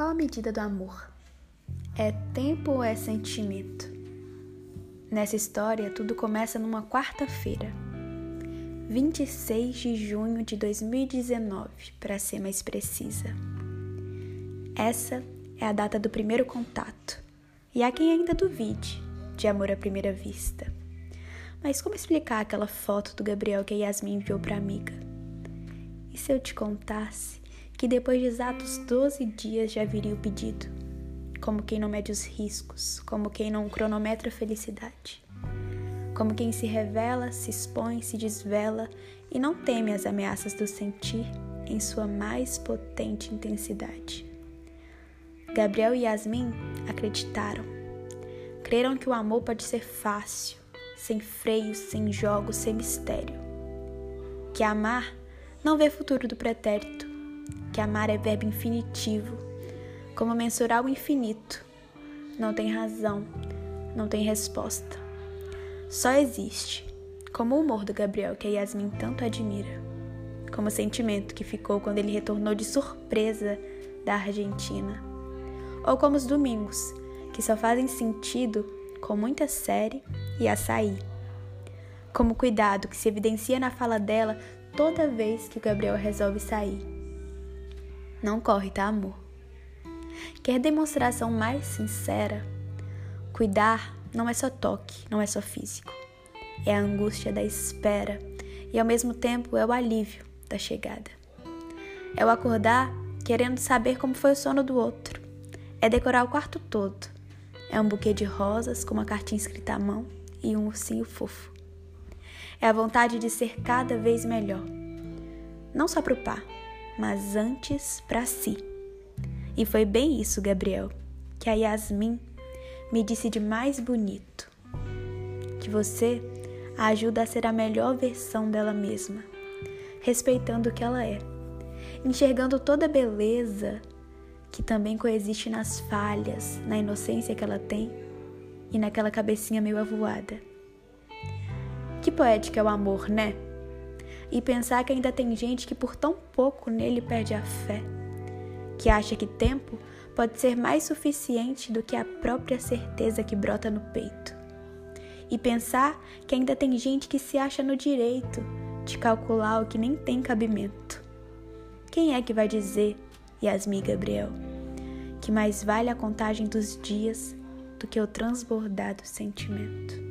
Qual a medida do amor? É tempo ou é sentimento? Nessa história, tudo começa numa quarta-feira, 26 de junho de 2019, para ser mais precisa. Essa é a data do primeiro contato, e há quem ainda duvide de amor à primeira vista. Mas como explicar aquela foto do Gabriel que a Yasmin enviou para amiga? E se eu te contasse que depois de exatos 12 dias já viria o pedido, como quem não mede os riscos, como quem não cronometra a felicidade, como quem se revela, se expõe, se desvela e não teme as ameaças do sentir em sua mais potente intensidade. Gabriel e Yasmin acreditaram. Creram que o amor pode ser fácil, sem freios, sem jogos, sem mistério. Que amar não vê futuro do pretérito, que amar é verbo infinitivo, como mensurar o infinito. Não tem razão, não tem resposta. Só existe, como o humor do Gabriel que a Yasmin tanto admira, como o sentimento que ficou quando ele retornou de surpresa da Argentina, ou como os domingos, que só fazem sentido com muita série e açaí. Como o cuidado que se evidencia na fala dela toda vez que o Gabriel resolve sair não corre, tá, amor? Quer demonstração mais sincera? Cuidar não é só toque, não é só físico. É a angústia da espera e ao mesmo tempo é o alívio da chegada. É o acordar querendo saber como foi o sono do outro. É decorar o quarto todo. É um buquê de rosas com uma cartinha escrita à mão e um ursinho fofo. É a vontade de ser cada vez melhor. Não só pro par, mas antes para si. E foi bem isso, Gabriel, que a Yasmin me disse de mais bonito. Que você a ajuda a ser a melhor versão dela mesma, respeitando o que ela é, enxergando toda a beleza que também coexiste nas falhas, na inocência que ela tem e naquela cabecinha meio avoada. Que poética é o amor, né? E pensar que ainda tem gente que por tão pouco nele perde a fé, que acha que tempo pode ser mais suficiente do que a própria certeza que brota no peito. E pensar que ainda tem gente que se acha no direito de calcular o que nem tem cabimento. Quem é que vai dizer, Yasmi Gabriel, que mais vale a contagem dos dias do que o transbordado sentimento?